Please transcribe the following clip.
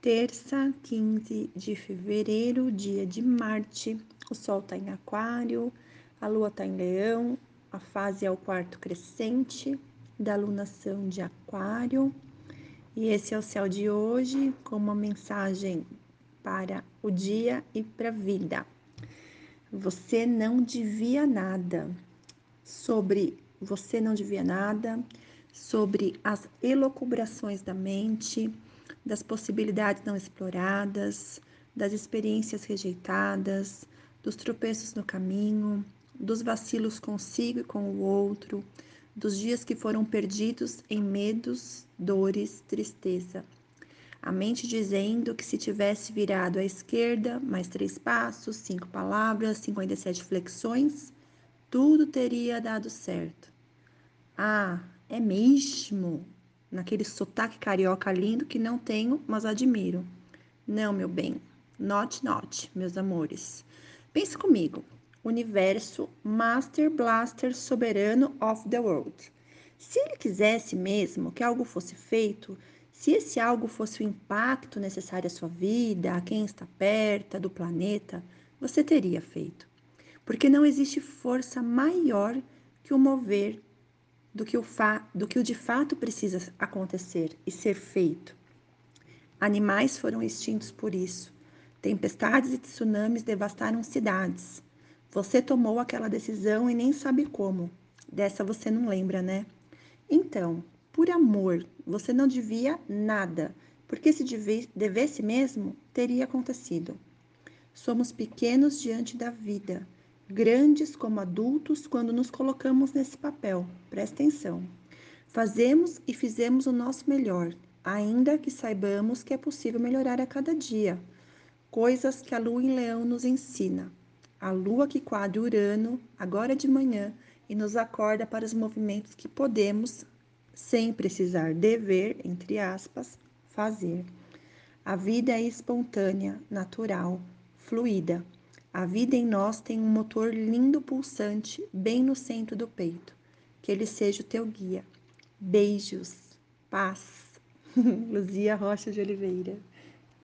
terça, 15 de fevereiro, dia de Marte. O Sol está em Aquário, a Lua está em Leão, a fase é o quarto crescente da lunação de Aquário. E esse é o céu de hoje, com uma mensagem para o dia e para a vida. Você não devia nada sobre você não devia nada, sobre as elocubrações da mente das possibilidades não exploradas, das experiências rejeitadas, dos tropeços no caminho, dos vacilos consigo e com o outro, dos dias que foram perdidos em medos, dores, tristeza. A mente dizendo que se tivesse virado à esquerda, mais três passos, cinco palavras, 57 flexões, tudo teria dado certo. Ah, é mesmo? Naquele sotaque carioca lindo que não tenho, mas admiro. Não, meu bem, not not, meus amores. Pense comigo. Universo Master Blaster Soberano of the World. Se ele quisesse mesmo que algo fosse feito, se esse algo fosse o impacto necessário à sua vida, a quem está perto, do planeta, você teria feito. Porque não existe força maior que o mover do que o, fa do que o de fato precisa acontecer e ser feito. Animais foram extintos por isso. Tempestades e tsunamis devastaram cidades. Você tomou aquela decisão e nem sabe como. Dessa você não lembra, né? Então, por amor, você não devia nada, porque se devesse mesmo, teria acontecido. Somos pequenos diante da vida grandes como adultos quando nos colocamos nesse papel. Presta atenção. Fazemos e fizemos o nosso melhor, ainda que saibamos que é possível melhorar a cada dia. Coisas que a lua em leão nos ensina. A lua que quadra Urano, agora de manhã, e nos acorda para os movimentos que podemos, sem precisar dever, entre aspas, fazer. A vida é espontânea, natural, fluida. A vida em nós tem um motor lindo pulsante bem no centro do peito. Que ele seja o teu guia. Beijos, paz. Luzia Rocha de Oliveira.